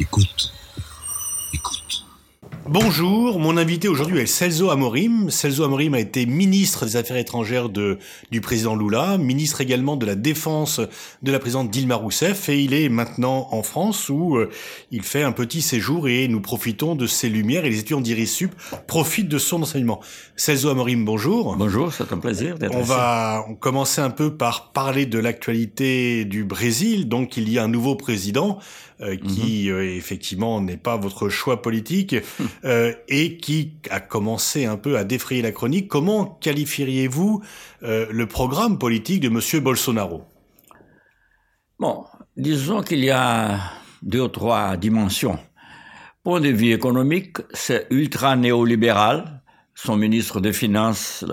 Écoute. Écoute. Bonjour, mon invité aujourd'hui est Celso Amorim. Celso Amorim a été ministre des Affaires étrangères de, du président Lula, ministre également de la Défense de la présidente Dilma Rousseff et il est maintenant en France où euh, il fait un petit séjour et nous profitons de ses lumières et les étudiants d'IRISUP profitent de son enseignement. Celso Amorim, bonjour. Bonjour, c'est un plaisir d'être On va commencer un peu par parler de l'actualité du Brésil. Donc il y a un nouveau président euh, qui euh, effectivement n'est pas votre choix politique euh, et qui a commencé un peu à défrayer la chronique. Comment qualifieriez-vous le programme politique de Monsieur Bolsonaro? Bon, disons qu'il y a deux ou trois dimensions. Point de vue économique, c'est ultra néolibéral. Son ministre des Finances,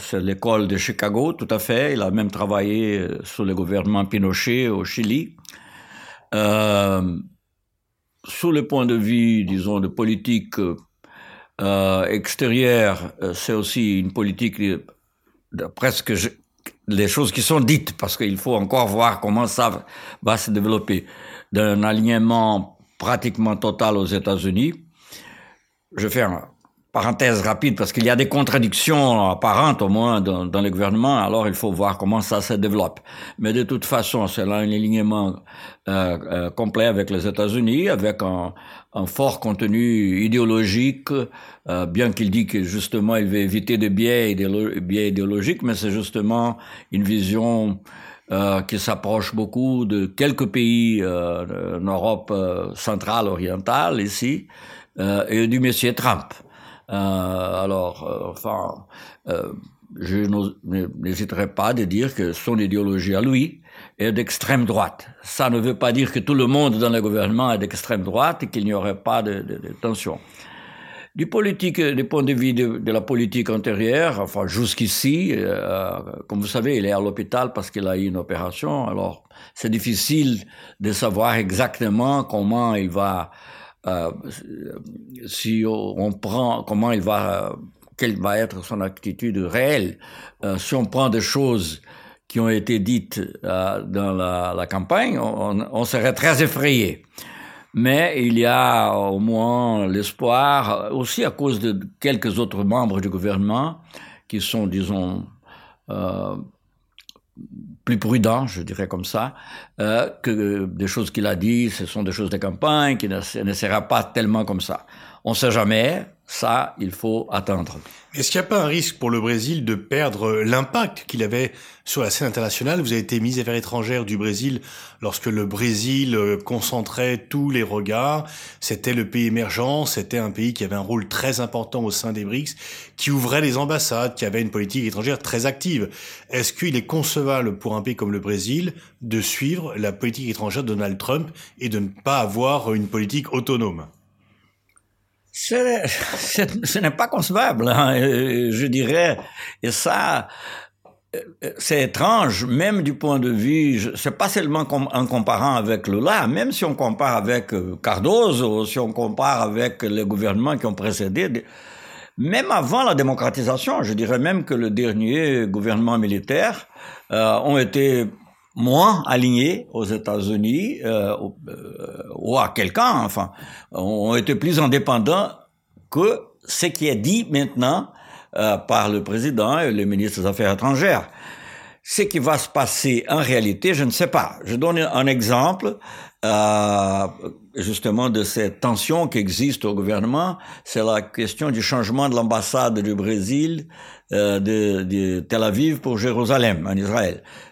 c'est l'école de Chicago, tout à fait. Il a même travaillé sous le gouvernement Pinochet au Chili. Euh, sous le point de vue, disons, de politique euh, extérieure, euh, c'est aussi une politique de, presque les choses qui sont dites, parce qu'il faut encore voir comment ça va se développer, d'un alignement pratiquement total aux États-Unis. Je fais une parenthèse rapide parce qu'il y a des contradictions apparentes au moins dans, dans le gouvernement, alors il faut voir comment ça se développe. Mais de toute façon, c'est là un alignement euh, euh, complet avec les États-Unis, avec un, un fort contenu idéologique, euh, bien qu'il dit que justement il veut éviter des biais, biais idéologiques, mais c'est justement une vision euh, qui s'approche beaucoup de quelques pays euh, en Europe euh, centrale, orientale ici, euh, et du monsieur Trump. Euh, alors, euh, enfin, euh, je n'hésiterai pas de dire que son idéologie à lui est d'extrême droite. Ça ne veut pas dire que tout le monde dans le gouvernement est d'extrême droite et qu'il n'y aurait pas de, de, de tension. Du politique, du point de vue de, de la politique antérieure, enfin jusqu'ici, euh, comme vous savez, il est à l'hôpital parce qu'il a eu une opération. Alors, c'est difficile de savoir exactement comment il va, euh, si on prend, comment il va, quelle va être son attitude réelle. Euh, si on prend des choses qui ont été dites euh, dans la, campagne, on, serait très effrayé. Mais il y a au moins l'espoir, aussi à cause de quelques autres membres du gouvernement qui sont, disons, plus prudents, je dirais comme ça, euh, que des choses qu'il a dit, ce sont des choses de campagne, qui ne, ne sera pas tellement comme ça. On ne sait jamais, ça, il faut attendre. Est-ce qu'il n'y a pas un risque pour le Brésil de perdre l'impact qu'il avait sur la scène internationale? Vous avez été ministre des Affaires étrangères du Brésil lorsque le Brésil euh, concentrait tous les regards. C'était le pays émergent, c'était un pays qui avait un rôle très important au sein des BRICS, qui ouvrait les ambassades, qui avait une politique étrangère très active. Est-ce qu'il est concevable pour un pays comme le Brésil de suivre la politique étrangère de Donald Trump et de ne pas avoir une politique autonome? ce n'est pas concevable, hein, je dirais. Et ça, c'est étrange, même du point de vue, c'est pas seulement en comparant avec Lula, même si on compare avec euh, Cardozo, si on compare avec les gouvernements qui ont précédé, même avant la démocratisation, je dirais même que le dernier gouvernement militaire euh, ont été moins alignés aux États-Unis euh, ou à quelqu'un, enfin, ont été plus indépendants que ce qui est dit maintenant euh, par le président et le ministre des Affaires étrangères. Ce qui va se passer en réalité, je ne sais pas. Je donne un exemple euh, justement de cette tension qui existe au gouvernement. C'est la question du changement de l'ambassade du Brésil euh, de, de, Tel Aviv pour Jérusalem, en Israël, euh,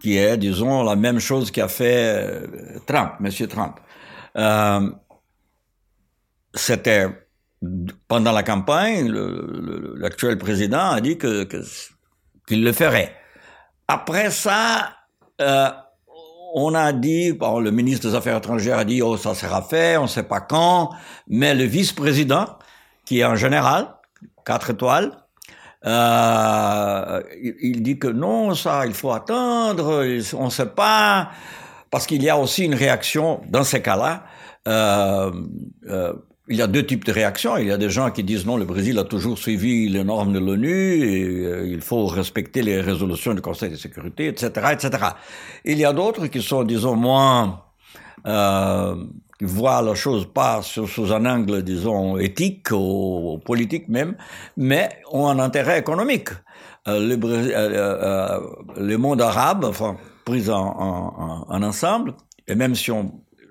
qui est, disons, la même chose qu'a fait euh, Trump, Monsieur Trump. Euh, C'était pendant la campagne, l'actuel président a dit que qu'il le ferait. Après ça, euh, on a dit, le ministre des Affaires étrangères a dit, oh, ça sera fait, on ne sait pas quand, mais le vice-président, qui est en général, quatre étoiles, euh, il, dit que non, ça, il faut attendre, on ne sait pas, parce qu'il y a aussi une réaction dans ces cas-là. Euh, il y a deux types de réactions. Il y a des gens qui disent non, le Brésil a toujours suivi les normes de l'ONU et euh, il faut respecter les résolutions du Conseil de sécurité, etc., etc. Il y a d'autres qui sont, disons, moins euh, voit la chose pas sous, un angle, disons, éthique ou, politique même, mais ont un intérêt économique. Euh, le, euh, euh, le, monde arabe, enfin, pris en, en, en ensemble, et même si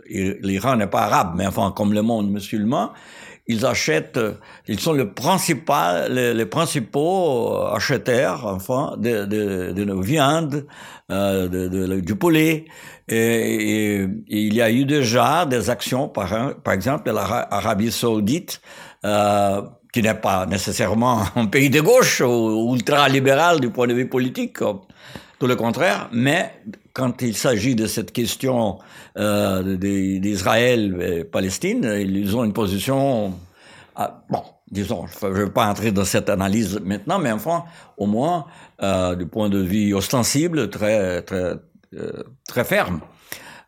l'Iran n'est pas arabe, mais enfin, comme le monde musulman, ils achètent, ils sont le principal, les, les principaux acheteurs, enfin, de, de, de viande, euh, de, de, du poulet. Et, il y a eu déjà des actions, par, exemple, l'Arabie Saoudite, euh, qui n'est pas nécessairement un pays de gauche ou ultra-libéral du point de vue politique, tout le contraire, mais quand il s'agit de cette question euh, d'Israël et Palestine, ils ont une position, ah, bon, disons, je ne vais pas entrer dans cette analyse maintenant, mais enfin, au moins, euh, du point de vue ostensible, très, très, euh, très ferme.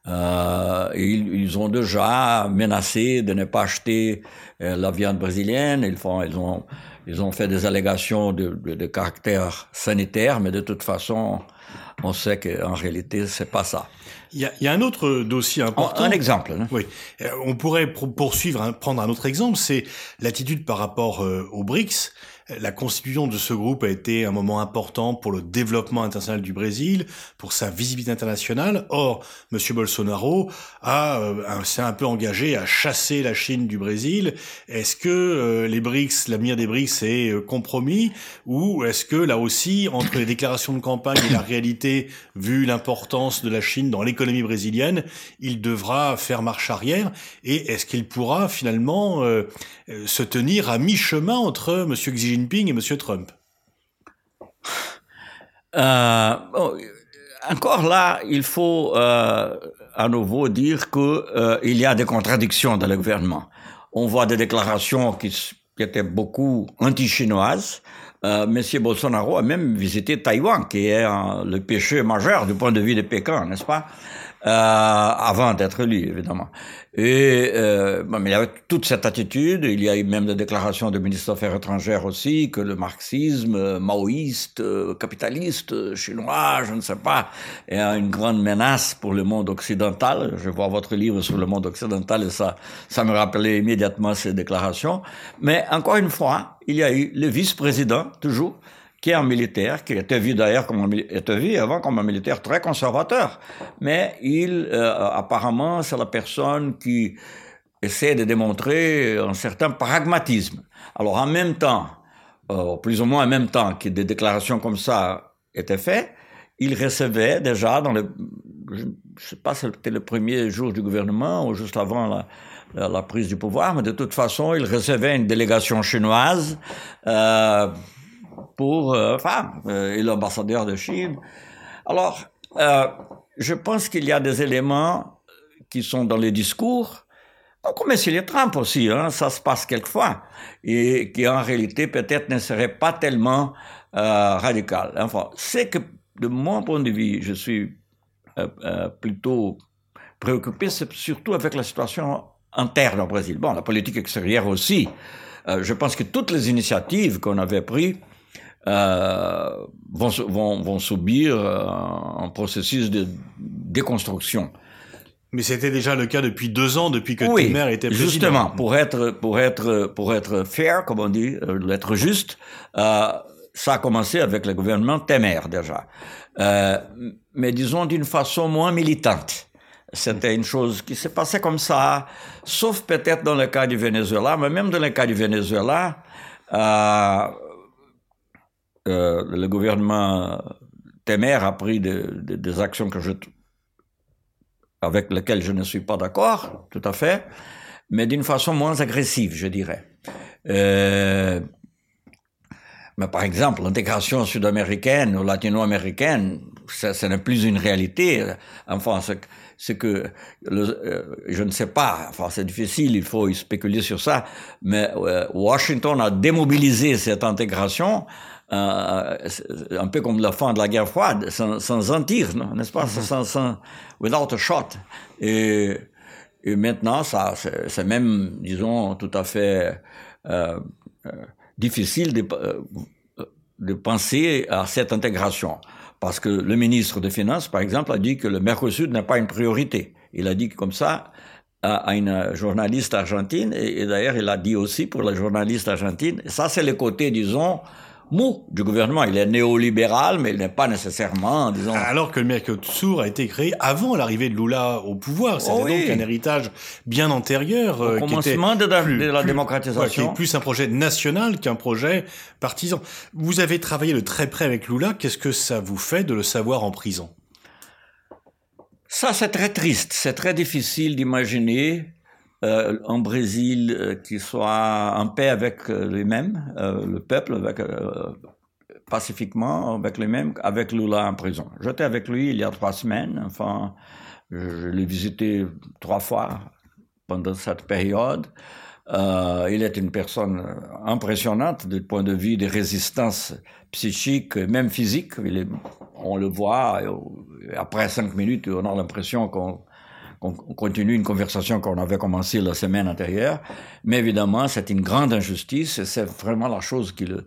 Euh, ils, ils, ont déjà menacé de ne pas acheter euh, la viande brésilienne. Ils, font, ils, ont, ils ont fait des allégations de, de, de caractère sanitaire, mais de toute façon, on sait qu'en réalité, c'est pas ça. Il y, a, il y a, un autre dossier important. Un, exemple. Hein. Oui, euh, on pourrait poursuivre, hein, prendre un autre exemple, c'est l'attitude par rapport euh, aux BRICS. La constitution de ce groupe a été un moment important pour le développement international du Brésil, pour sa visibilité internationale. Or, M. Bolsonaro a euh, s'est un peu engagé à chasser la Chine du Brésil. Est-ce que euh, les BRICS, l'avenir des BRICS est euh, compromis ou est-ce que là aussi, entre les déclarations de campagne et la réalité, vu l'importance de la Chine dans l'économie brésilienne, il devra faire marche arrière Et est-ce qu'il pourra finalement se tenir à mi-chemin entre M. Xi Jinping et M. Trump euh, Encore là, il faut euh, à nouveau dire qu'il euh, y a des contradictions dans le gouvernement. On voit des déclarations qui, étaient beaucoup anti-chinoises. Euh, Monsieur Bolsonaro a même visité Taïwan, qui est le péché majeur du point de vue de Pékin, n'est-ce pas? Avant d'être élu, évidemment. Et euh, mais il y avait toute cette attitude. Il y a eu même des déclarations du ministre des Affaires étrangères aussi que le marxisme euh, maoïste, euh, capitaliste, chinois, je ne sais pas, est une grande menace pour le monde occidental. Je vois votre livre sur le monde occidental et ça, ça me rappelait immédiatement ces déclarations. Mais encore une fois, il y a eu le vice-président toujours qui est un militaire, qui était vu d'ailleurs comme un, était vu avant comme un militaire très conservateur, mais il euh, apparemment c'est la personne qui essaie de démontrer un certain pragmatisme. Alors en même temps, euh, plus ou moins en même temps que des déclarations comme ça étaient faites, il recevait déjà dans le, je sais pas si c'était le premier jour du gouvernement ou juste avant la, la, la, prise du pouvoir, mais de toute façon, il recevait une délégation chinoise. Euh, pour euh, euh, et l'ambassadeur de Chine. Alors, euh, je pense qu'il y a des éléments qui sont dans les discours, comme M. Trump aussi, hein, ça se passe quelquefois, et qui en réalité peut-être ne serait pas tellement euh, radical. Enfin, c'est que de mon point de vue, je suis plutôt préoccupé, c'est surtout avec la situation interne au Brésil. Bon, la politique extérieure aussi. je pense que toutes les initiatives qu'on avait prises euh, vont, vont, vont, subir euh, un processus de déconstruction. Mais c'était déjà le cas depuis deux ans, depuis que oui, Temer était président. Justement, pour être pour être pour être fair, comme on dit, euh, être juste, euh, ça a commencé avec le gouvernement Temer déjà, euh, mais disons d'une façon moins militante. C'était une chose qui s'est passée comme ça, sauf peut-être dans le cas du Venezuela, mais même dans le cas du Venezuela, euh, le gouvernement Temer a pris de, de, des actions que je, avec lesquelles je ne suis pas d'accord, tout à fait, mais d'une façon moins agressive, je dirais. Euh, mais par exemple, l'intégration sud-américaine ou latino-américaine, ça, ça n'est plus une réalité. Enfin, c'est que euh, je ne sais pas, enfin c'est difficile, il faut spéculer sur ça, mais euh, Washington a démobilisé cette intégration euh, un peu comme la fin de la guerre froide, sans, sans un tir, n'est-ce pas, mm-hmm. sans, sans, without a shot. Et, et maintenant, ça, c'est même, disons, tout à fait euh, euh, difficile de, euh, de penser à cette intégration. Parce que le ministre des Finances, par exemple, a dit que le Mercosur n'est pas une priorité. Il a dit comme ça à, une journaliste argentine, et, d'ailleurs il a dit aussi pour la journaliste argentine, ça c'est le côté, disons, mou du gouvernement. Il est néolibéral, mais il n'est pas nécessairement, disons. Alors que le Mercosur a été créé avant l'arrivée de Lula au pouvoir. C'était oh donc un héritage bien antérieur. Au euh, commencement de, la, démocratisation. qui est plus un projet national qu'un projet partisan. Vous avez travaillé de très près avec Lula. Qu'est-ce que ça vous fait de le savoir en prison? Ça, c'est très triste. C'est très difficile d'imaginer euh, un Brésil euh, qui soit en paix avec euh, lui-même, euh, le peuple, euh, pacifiquement avec lui-même, avec Lula en prison. J'étais avec lui il y a trois semaines. Enfin, je, l'ai visité trois fois pendant cette période. Il est une personne impressionnante du point de vue des résistances psychiques, même physiques. On le voit, après cinq minutes, on a l'impression qu'on on continue une conversation qu'on avait commencée la semaine antérieure. Mais évidemment, c'est une grande injustice et c'est vraiment la chose qui le,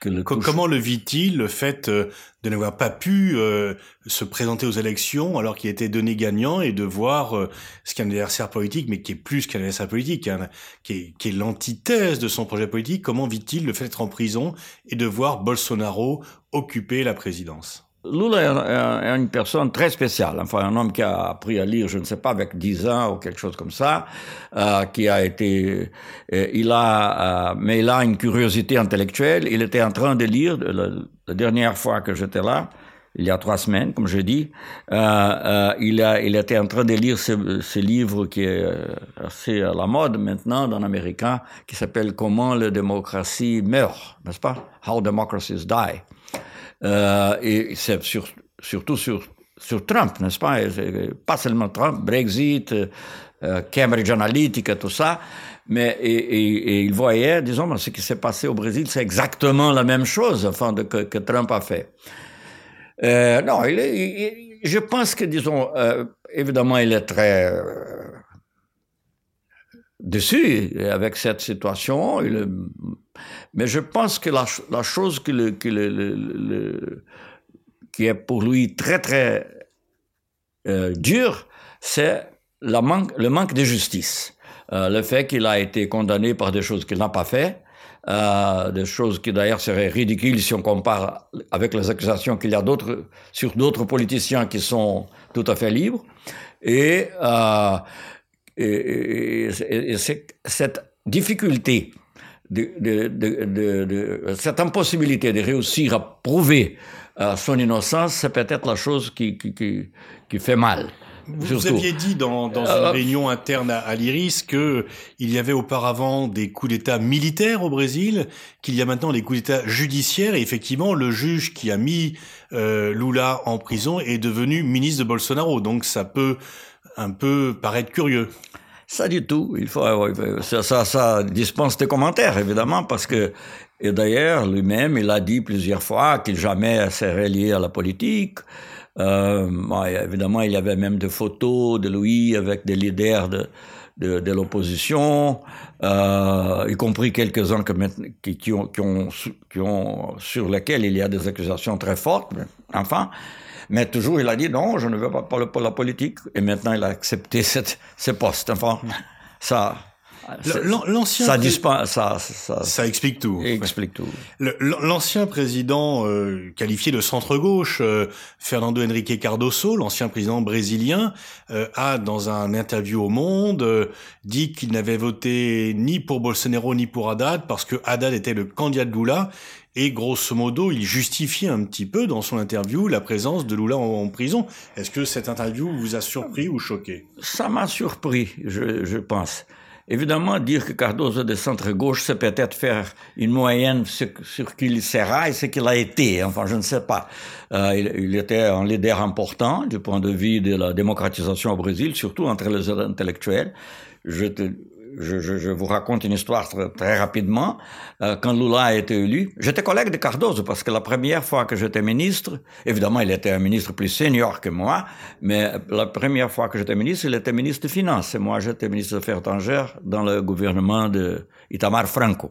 que le Comment le vit-il, le fait euh, de n'avoir pas pu euh, se présenter aux élections alors qu'il était donné gagnant et de voir euh, ce qu'un adversaire politique, mais qui est plus qu'un adversaire politique, hein, qui est, qui est l'antithèse de son projet politique, comment vit-il le fait d'être en prison et de voir Bolsonaro occuper la présidence? Lula est une personne très spéciale, enfin un homme qui a appris à lire, je ne sais pas, avec 10 ans ou quelque chose comme ça, euh, qui a été, euh, il a, euh, mais il a une curiosité intellectuelle. Il était en train de lire la, dernière fois que j'étais là, il y a trois semaines, comme je dis, euh, euh, il, a, il était en train de lire ce, ce, livre qui est assez à la mode maintenant dans l'américain, qui s'appelle Comment la démocratie meurt, n'est-ce pas? How democracies die. Euh, et c'est sur, surtout sur, Trump, n'est-ce pas? Pas seulement Trump, Brexit, euh, Cambridge Analytica, tout ça. Mais et, et, il voyait, disons, ce qui s'est passé au Brésil, c'est exactement la même chose, enfin, que, Trump a fait. Euh, non, je pense que, disons, euh, évidemment, il est très déçu avec cette situation. Mais je pense que la, chose qui est pour lui très très euh, dur, c'est le manque de justice. Euh, le fait qu'il a été condamné par des choses qu'il n'a pas fait, euh, des choses qui d'ailleurs seraient ridicules si on compare avec les accusations qu'il y a sur d'autres politiciens qui sont tout à fait libres. Et, et, et, et cette difficulté de, de, de, de, cette impossibilité de réussir à prouver euh, son innocence, c'est peut-être la chose qui, qui, qui, qui fait mal. Vous, aviez dit dans, dans une euh, réunion interne à, à l'IRIS que il y avait auparavant des coups d'État militaires au Brésil, qu'il y a maintenant des coups d'État judiciaires, et effectivement, le juge qui a mis euh, Lula en prison est devenu ministre de Bolsonaro. Donc ça peut un peu paraître curieux. Ça du tout. Il faut, ça, ça, ça dispense des commentaires, évidemment, parce que, et d'ailleurs, lui-même, il a dit plusieurs fois qu'il jamais serait lié à la politique. Euh, évidemment, il y avait même des photos de lui avec des leaders de, de, l'opposition, euh, y compris quelques-uns qui, ont, qui, ont, sur lesquels il y a des accusations très fortes. Enfin, mais toujours, il a dit non, je ne veux pas parler pour la politique. Et maintenant, il a accepté cette, ce poste. Enfin, ça. L'ancien ça, ça, ça, ça, ça, explique tout. Explique tout. L'ancien président euh, qualifié de centre-gauche, euh, Fernando Henrique Cardoso, l'ancien président brésilien, euh, a dans un interview au Monde euh, dit qu'il n'avait voté ni pour Bolsonaro ni pour Haddad parce que Haddad était le candidat de Lula et grosso modo, il justifie un petit peu dans son interview la présence de Lula en, prison. Est-ce que cette interview vous a surpris ou choqué? Ça m'a surpris, je, pense. Évidemment, dire que Cardoso est de centre-gauche, c'est peut-être faire une moyenne sur, sur qui il sera et ce qu'il a été. Enfin, je ne sais pas. Euh, il, il, était un leader important du point de vue de la démocratisation au Brésil, surtout entre les intellectuels. Je te, je, je, je, vous raconte une histoire très, rapidement. Euh, quand Lula a été élu, j'étais collègue de Cardoso parce que la première fois que j'étais ministre, évidemment, il était un ministre plus senior que moi, mais la première fois que j'étais ministre, il était ministre des Finances. Et moi, j'étais ministre des Affaires étrangères dans le gouvernement de Itamar Franco,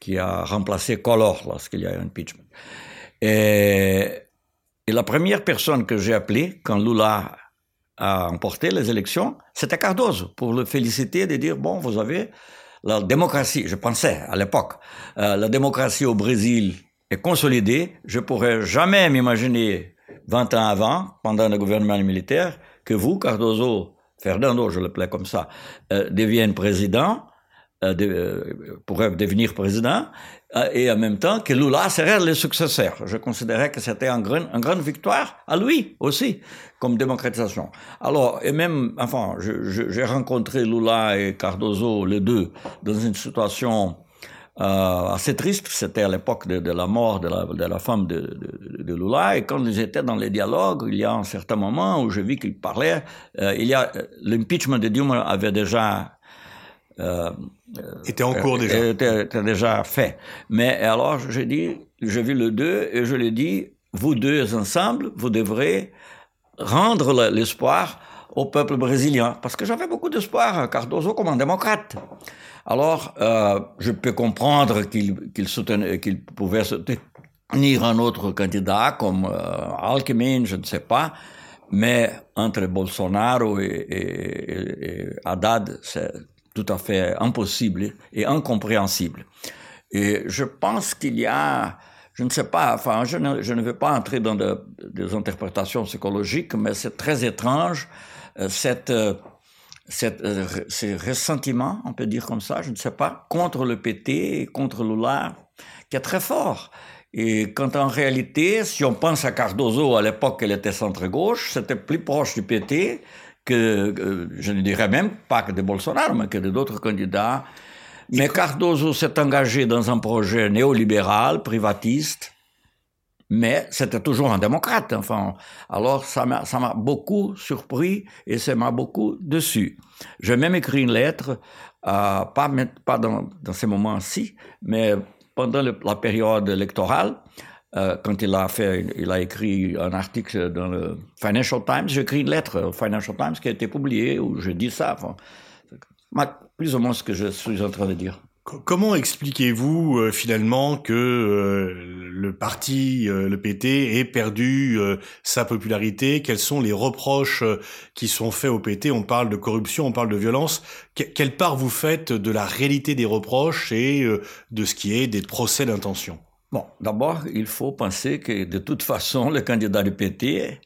qui a remplacé Collor lorsqu'il y a eu un impeachment. Et la première personne que j'ai appelée quand Lula a emporté les élections, c'était Cardoso, pour le féliciter, de dire, bon, vous avez la démocratie, je pensais à l'époque, euh, la démocratie au Brésil est consolidée. Je pourrais jamais m'imaginer 20 ans avant, pendant le gouvernement militaire, que vous, Cardoso, Fernando, je l'appelais comme ça, euh, devienne président, de, euh, pourrait devenir président, euh, et en même temps que Lula serait le successeur. Je considérais que c'était une une grande victoire à lui aussi, comme démocratisation. Alors, et même, enfin, j'ai rencontré Lula et Cardoso, les deux, dans une situation euh, assez triste. C'était à l'époque de, de, la mort de la, de la femme de, de, de, Lula. Et quand ils étaient dans les dialogues, il y a un certain moment où je vis qu'ils parlaient. Euh, il y a l'impeachment de Dilma avait déjà euh, était en cours déjà. Était, était, déjà fait. Mais alors, j'ai dit, j'ai vu le deux et je lui ai dit, vous deux ensemble, vous devrez rendre l'espoir au peuple brésilien. Parce que j'avais beaucoup d'espoir, Cardoso comme un démocrate. Alors, euh, je peux comprendre qu'il qu'il pouvait soutenir un autre candidat comme euh, Alckmin, je ne sais pas. Mais entre Bolsonaro et, et, et Haddad, c'est tout à fait impossible et incompréhensible. Et je pense qu'il y a, je ne sais pas, enfin, je ne, je ne vais pas entrer dans de, des interprétations psychologiques, mais c'est très étrange, euh, cette, euh, cette, euh, ces ressentiments, on peut dire comme ça, je ne sais pas, contre le PT contre Lula, qui est très fort. Et quand en réalité, si on pense à Cardozo, à l'époque, elle était centre-gauche, c'était plus proche du PT que, je ne dirais même pas que de Bolsonaro, mais que d'autres candidats. Mais Cardoso s'est engagé dans un projet néolibéral, privatiste, mais c'était toujours un démocrate. Enfin, alors ça m'a, beaucoup surpris et ça m'a beaucoup déçu. J'ai même écrit une lettre, euh, pas, pas dans, dans ces moments-ci, mais pendant la période électorale, euh, quand il a écrit un article dans le Financial Times, j'ai écrit une lettre au Financial Times qui a été publiée où je dis ça. Plus ou moins ce que je suis en train de dire. Comment expliquez-vous euh, finalement que euh, le parti, le PT, ait perdu sa popularité? Quels sont les reproches qui sont faits au PT On parle de corruption, on parle de violence. Que quelle part vous faites de la réalité des reproches et de ce qui est des procès d'intention? Bon, d'abord, il faut penser que de toute façon, le candidat du PT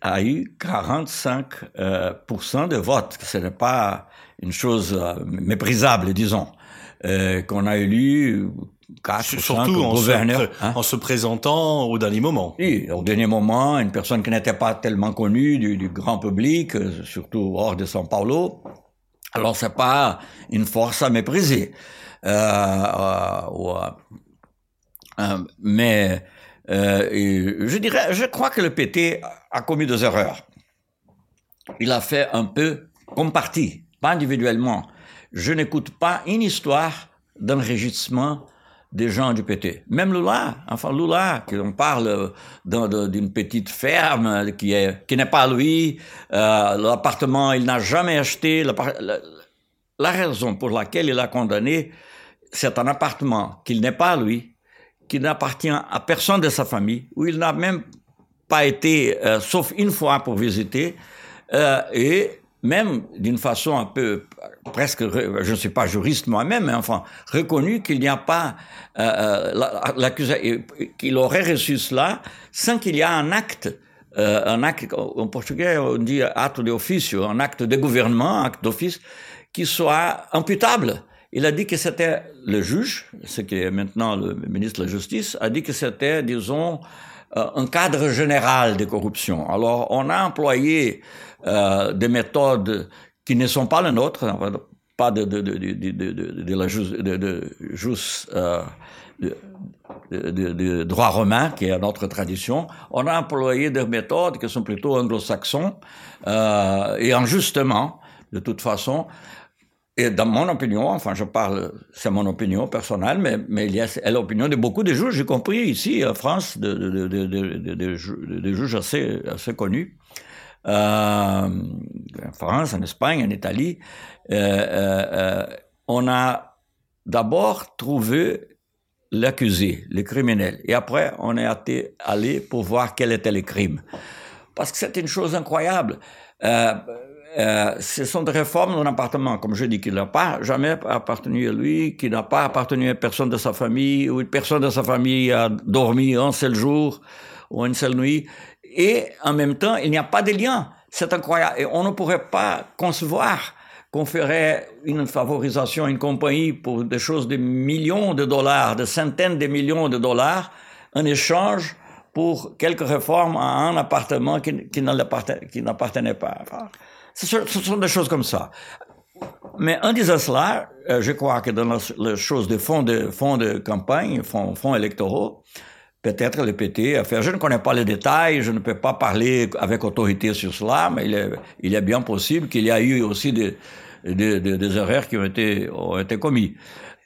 a eu 45% euh, de votes. Ce n'est pas une chose euh, méprisable, disons. Euh, qu'on a élu 4 Surtout ou 5 en. Se, hein? en se présentant au dernier moment. Oui, au dernier moment, une personne qui n'était pas tellement connue du, du, grand public, surtout hors de São Paulo. Alors, c'est pas une force à mépriser. Euh, euh, euh, mais euh, je dirais, je crois que le PT a commis des erreurs. Il a fait un peu comme parti, pas individuellement. Je n'écoute pas une histoire d'enregistrement des gens du PT. Même Lula, enfin Lula, on parle d'une petite ferme qui est qui n'est pas lui, euh, l'appartement il n'a jamais acheté. La, la raison pour laquelle il a condamné, c'est un appartement qu'il n'est pas lui, qui n'appartient à personne de sa famille, où il n'a même pas été, euh, sauf une fois pour visiter, euh, et même d'une façon un peu presque, je ne suis pas juriste moi-même, mais enfin reconnu qu'il n'y a pas euh, l'accusé, qu'il aurait reçu cela sans qu'il y ait un acte, euh, un acte en portugais on dit acte de officio, un acte de gouvernement, acte d'office qui soit imputable. Il a dit que c'était le juge, ce qui est maintenant le ministre de la Justice, a dit que c'était, disons, euh, un cadre général de corruption. Alors, on a employé euh, des méthodes qui ne sont pas les nôtres, pas de, la juste, euh, de, droit romain, qui est notre tradition. On a employé des méthodes qui sont plutôt anglo-saxons, euh, et injustement, de toute façon, et dans mon opinion, enfin je parle, c'est mon opinion personnelle, mais, mais il y a l'opinion de beaucoup de juges, y compris ici en France, de, de, de, juges assez, assez connus, euh, en France, en Espagne, en Italie. Euh, euh, on a d'abord trouvé l'accusé, le criminel, et après on est allé pour voir quel était le crime. parce que c'est une chose incroyable. Euh, ce sont des réformes d'un appartement, comme je dis, qui n'a pas jamais appartenu à lui, qui n'a pas appartenu à personne de sa famille, ou une personne de sa famille a dormi un seul jour ou une seule nuit. Et en même temps, il n'y a pas de lien. C'est incroyable. Et on ne pourrait pas concevoir qu'on ferait une favorisation à une compagnie pour des choses de millions de dollars, de centaines de millions de dollars, en échange pour quelques réformes à un appartement qui, qui n'appartenait pas. Ce sont des choses comme ça. Mais en disant cela, euh, je crois que dans les choses de fonds de, fonds de campagne, fonds, fonds électoraux, peut-être le PT a fait. Je ne connais pas les détails, je ne peux pas parler avec autorité sur cela, mais il est, il est bien possible qu'il y a eu aussi des, des, des, erreurs qui ont été, ont été commises.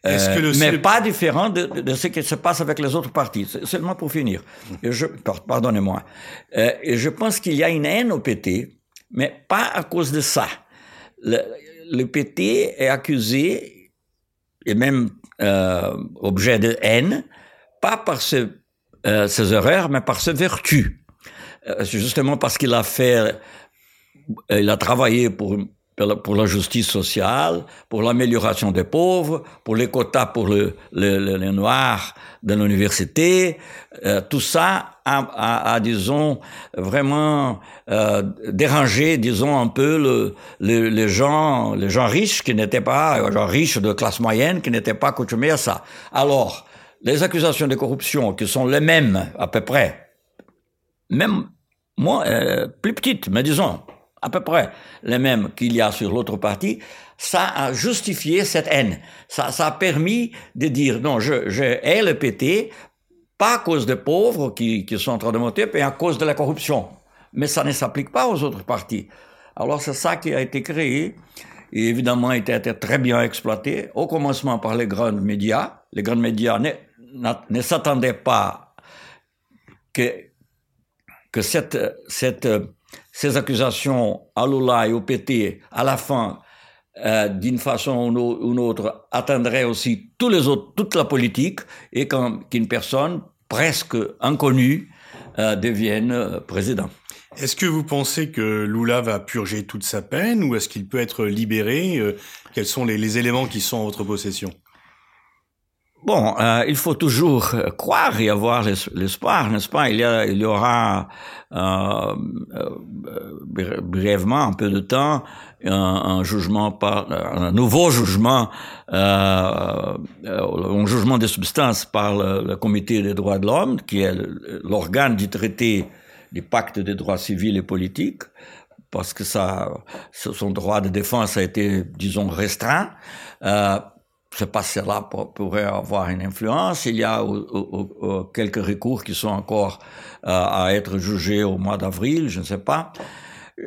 Euh, mais pas différent de, de, ce qui se passe avec les autres partis. Seulement pour finir. je, pardonnez-moi. Euh, je pense qu'il y a une haine au PT, mais pas à cause de ça. Le, le PT est accusé, et même euh, objet de haine, pas par euh, ses erreurs, mais par ses vertus. Euh, justement parce qu'il a fait, euh, il a travaillé pour, pour la justice sociale, pour l'amélioration des pauvres, pour les quotas pour le, le, les noirs de l'université. Euh, tout ça a, disons, vraiment euh, dérangé, disons, un peu le, le, les gens, les gens riches qui n'étaient pas, les gens riches de classe moyenne qui n'étaient pas coutumés à ça. Alors, les accusations de corruption qui sont les mêmes à peu près, même moins, euh, plus petites, mais disons à peu près les mêmes qu'il y a sur l'autre partie, ça a justifié cette haine. Ça, a permis de dire non, je, je hais le PT, pas à cause des pauvres qui, qui sont en train de monter, mais à cause de la corruption. Mais ça ne s'applique pas aux autres partis. Alors c'est ça qui a été créé et évidemment a été très bien exploité, au commencement par les grands médias. Les grands médias ne s'attendait pas que, que cette, cette, ces accusations à Lula et au PT, à la fin, euh, d'une façon ou d'une autre, atteindraient aussi tous les autres, toute la politique, et qu'une personne presque inconnue euh, devienne euh, président. Est-ce que vous pensez que Lula va purger toute sa peine ou est-ce qu'il peut être libéré Quels sont les éléments qui sont en votre possession? Bon, euh, il faut toujours euh, croire et avoir l'espoir, n'est-ce pas? Il y, a, il y aura euh, euh, brièvement, un peu de temps, un, un jugement par un nouveau jugement, euh, un jugement de substance par le, le Comité des droits de l'homme, qui est l'organe du traité du pacte des droits civils et politiques parce que ça, son droit de défense a été, disons, restreint. Euh, ce passé-là pourrait avoir une influence. Il y a quelques recours qui sont encore euh, à être jugés au mois d'avril, je ne sais pas.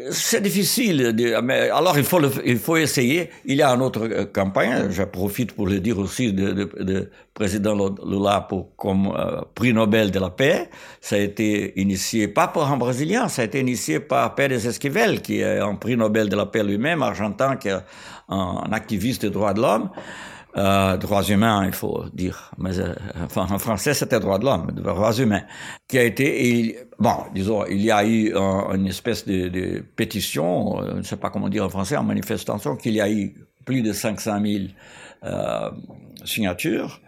C'est difficile, mais alors il faut, il faut essayer. Il y a une autre euh, campagne, je profite pour le dire aussi, de, de, de président Lula pour, comme euh, prix Nobel de la paix. Ça a été initié, pas par un Brésilien, ça a été initié par Pérez Esquivel, qui est un prix Nobel de la paix lui-même, argentin, qui est un activiste des droits de l'homme euh, droits humains, il faut dire, mais euh, enfin, en français c'était droits de l'homme, droits humains, qui a été, bon, disons, il y a eu une espèce de, de, pétition, euh, je ne sais pas comment dire en français, en manifestation, qu'il y a eu plus de 500 000 euh, signatures.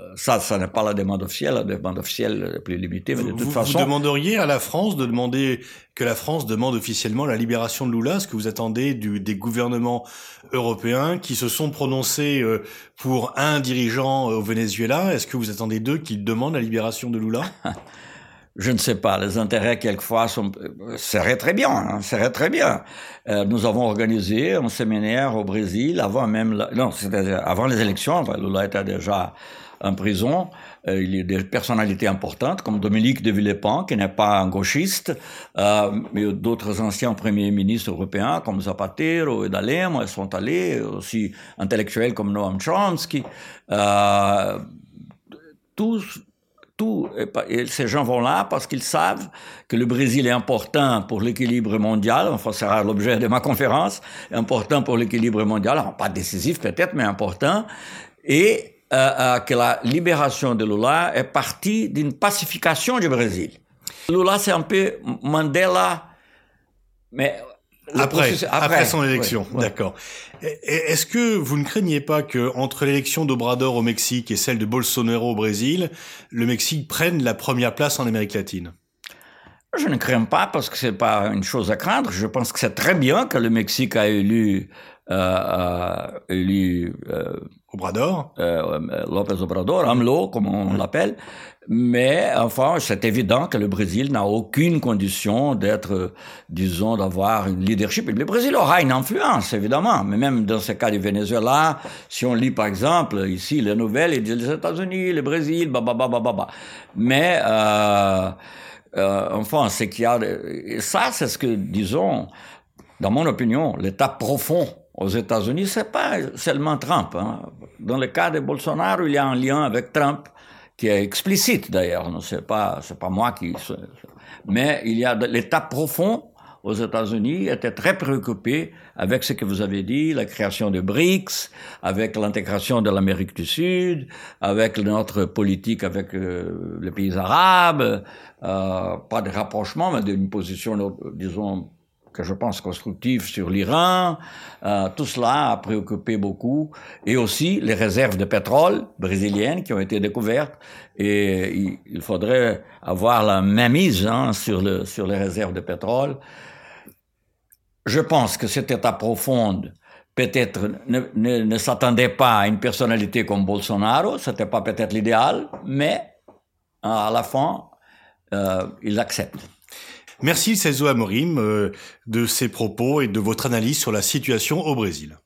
Euh, ça, ça n'est pas la demande officielle. La demande officielle est plus limitée, mais de toute vous, façon. Vous demanderiez à la France de demander que la France demande officiellement la libération de Lula. Ce que vous attendez du, des gouvernements européens qui se sont prononcés euh, pour un dirigeant au Venezuela Est-ce que vous attendez d'eux qu'ils demandent la libération de Lula? Je ne sais pas, les intérêts quelquefois sont, euh, seraient très bien, hein, seraient très bien. Euh, nous avons organisé un séminaire au Brésil avant même, la, non, c'était avant les élections, Lula était déjà en prison. Euh, il y a des personnalités importantes comme Dominique de Villepin, qui n'est pas un gauchiste, euh, mais d'autres anciens premiers ministres européens comme Zapatero et D'Alema sont allés, aussi intellectuels comme Noam Chomsky. Euh, tous ces gens vont là parce qu'ils savent que le Brésil est important pour l'équilibre mondial, enfin, ça sera l'objet de ma conférence, important pour l'équilibre mondial, pas décisif peut-être, mais important, et euh, euh, que la libération de Lula est partie d'une pacification du Brésil. Lula, c'est un peu Mandela, mais après, après, son élection, d'accord. Est-ce que vous ne craignez pas que entre l'élection d'Obrador au Mexique et celle de Bolsonaro au Brésil, le Mexique prenne la première place en Amérique latine? Je ne crains pas parce que c'est pas une chose à craindre. Je pense que c'est très bien que le Mexique a élu, euh, a élu euh, Obrador, euh, Lopez Obrador, AMLO comme on l'appelle. Mais enfin, c'est évident que le Brésil n'a aucune condition d'être, disons, d'avoir une leadership. Le Brésil aura une influence, évidemment. Mais même dans ce cas du Venezuela, si on lit par exemple ici les nouvelles, ils disent les États-Unis, le Brésil, bah. Mais euh, euh, enfin, c'est qu'il y a... Et ça, c'est ce que, disons, dans mon opinion, l'état profond aux États-Unis, c'est pas seulement Trump. Hein. Dans le cas de Bolsonaro, il y a un lien avec Trump qui est explicite d'ailleurs, c'est pas c'est pas moi qui mais il y a l'État profond aux États-Unis était très préoccupé avec ce que vous avez dit, la création de BRICS, avec l'intégration de l'Amérique du Sud, avec notre politique avec euh, les pays arabes, euh, pas de rapprochement, mais d'une position, disons, je pense constructif sur l'Iran. Euh, tout cela a préoccupé beaucoup. Et aussi les réserves de pétrole brésiliennes qui ont été découvertes. Et il, faudrait avoir la même mise hein, sur, le, sur les réserves de pétrole. Je pense que cet état profond peut-être ne, s'attendait pas à une personnalité comme Bolsonaro. C'était pas peut-être l'idéal, mais à la fin, euh, il accepte. Merci Celso Amorim euh, de ces propos et de votre analyse sur la situation au Brésil.